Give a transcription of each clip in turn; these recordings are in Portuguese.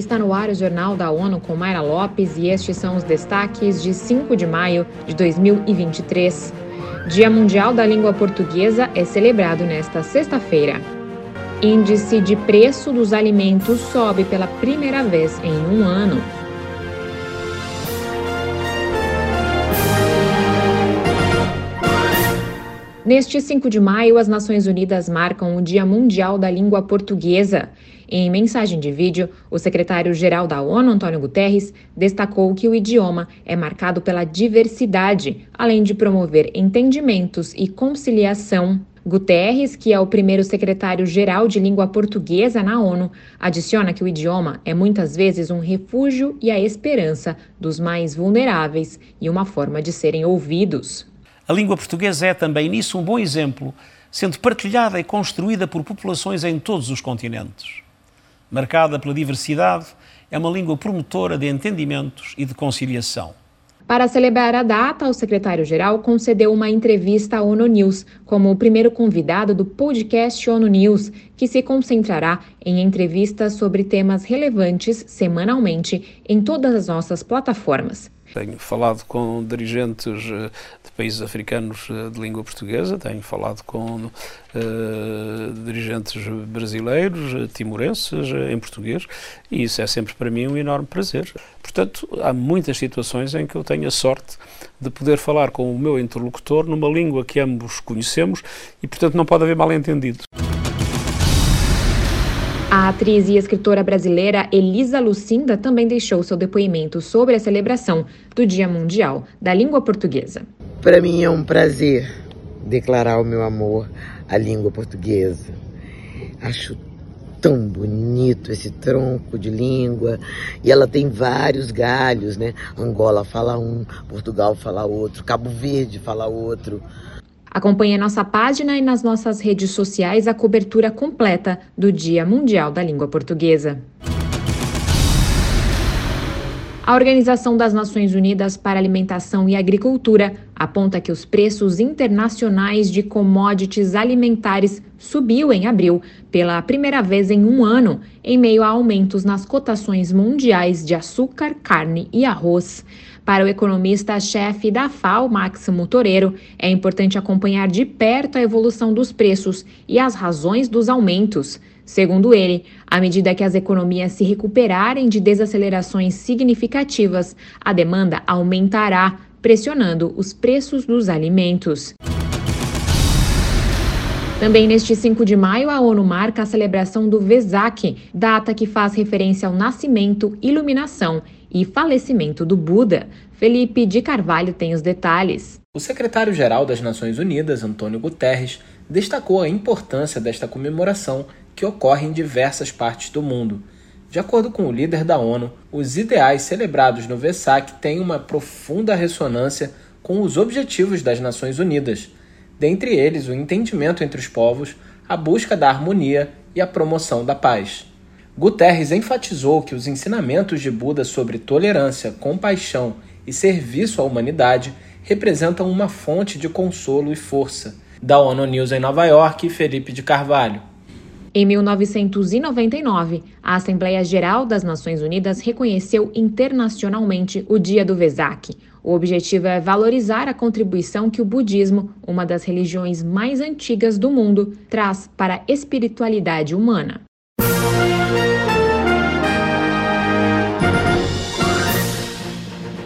Está no ar o Jornal da ONU com Mayra Lopes e estes são os destaques de 5 de maio de 2023. Dia Mundial da Língua Portuguesa é celebrado nesta sexta-feira. Índice de preço dos alimentos sobe pela primeira vez em um ano. Neste 5 de maio, as Nações Unidas marcam o Dia Mundial da Língua Portuguesa. Em mensagem de vídeo, o secretário-geral da ONU, Antônio Guterres, destacou que o idioma é marcado pela diversidade, além de promover entendimentos e conciliação. Guterres, que é o primeiro secretário-geral de língua portuguesa na ONU, adiciona que o idioma é muitas vezes um refúgio e a esperança dos mais vulneráveis e uma forma de serem ouvidos. A língua portuguesa é também nisso um bom exemplo, sendo partilhada e construída por populações em todos os continentes. Marcada pela diversidade, é uma língua promotora de entendimentos e de conciliação. Para celebrar a data, o secretário-geral concedeu uma entrevista à ONU News como o primeiro convidado do podcast ONU News, que se concentrará em entrevistas sobre temas relevantes semanalmente em todas as nossas plataformas. Tenho falado com dirigentes eh, de países africanos eh, de língua portuguesa, tenho falado com uh, dirigentes brasileiros, timorenses, em português, e isso é sempre para mim um enorme prazer. Portanto, há muitas situações em que eu tenho a sorte de poder falar com o meu interlocutor numa língua que ambos conhecemos e, portanto, não pode haver mal-entendido. A atriz e escritora brasileira Elisa Lucinda também deixou seu depoimento sobre a celebração do Dia Mundial da Língua Portuguesa. Para mim é um prazer declarar o meu amor à língua portuguesa. Acho tão bonito esse tronco de língua e ela tem vários galhos, né? Angola fala um, Portugal fala outro, Cabo Verde fala outro. Acompanhe nossa página e nas nossas redes sociais a cobertura completa do Dia Mundial da Língua Portuguesa. A Organização das Nações Unidas para Alimentação e Agricultura aponta que os preços internacionais de commodities alimentares subiu em abril pela primeira vez em um ano, em meio a aumentos nas cotações mundiais de açúcar, carne e arroz. Para o economista-chefe da FAO, Máximo Toreiro, é importante acompanhar de perto a evolução dos preços e as razões dos aumentos. Segundo ele, à medida que as economias se recuperarem de desacelerações significativas, a demanda aumentará, pressionando os preços dos alimentos. Também neste 5 de maio, a ONU marca a celebração do Vesak, data que faz referência ao nascimento, iluminação e falecimento do Buda. Felipe de Carvalho tem os detalhes. O secretário-geral das Nações Unidas, Antônio Guterres, destacou a importância desta comemoração que ocorre em diversas partes do mundo. De acordo com o líder da ONU, os ideais celebrados no Vesak têm uma profunda ressonância com os objetivos das Nações Unidas dentre eles o entendimento entre os povos, a busca da harmonia e a promoção da paz. Guterres enfatizou que os ensinamentos de Buda sobre tolerância, compaixão e serviço à humanidade representam uma fonte de consolo e força. Da ONU News em Nova York, Felipe de Carvalho. Em 1999, a Assembleia Geral das Nações Unidas reconheceu internacionalmente o Dia do Vesak. O objetivo é valorizar a contribuição que o budismo, uma das religiões mais antigas do mundo, traz para a espiritualidade humana.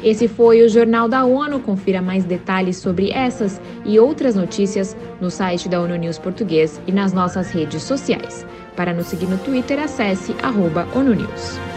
Esse foi o Jornal da ONU. Confira mais detalhes sobre essas e outras notícias no site da ONU News Português e nas nossas redes sociais. Para nos seguir no Twitter, acesse arroba ONU News.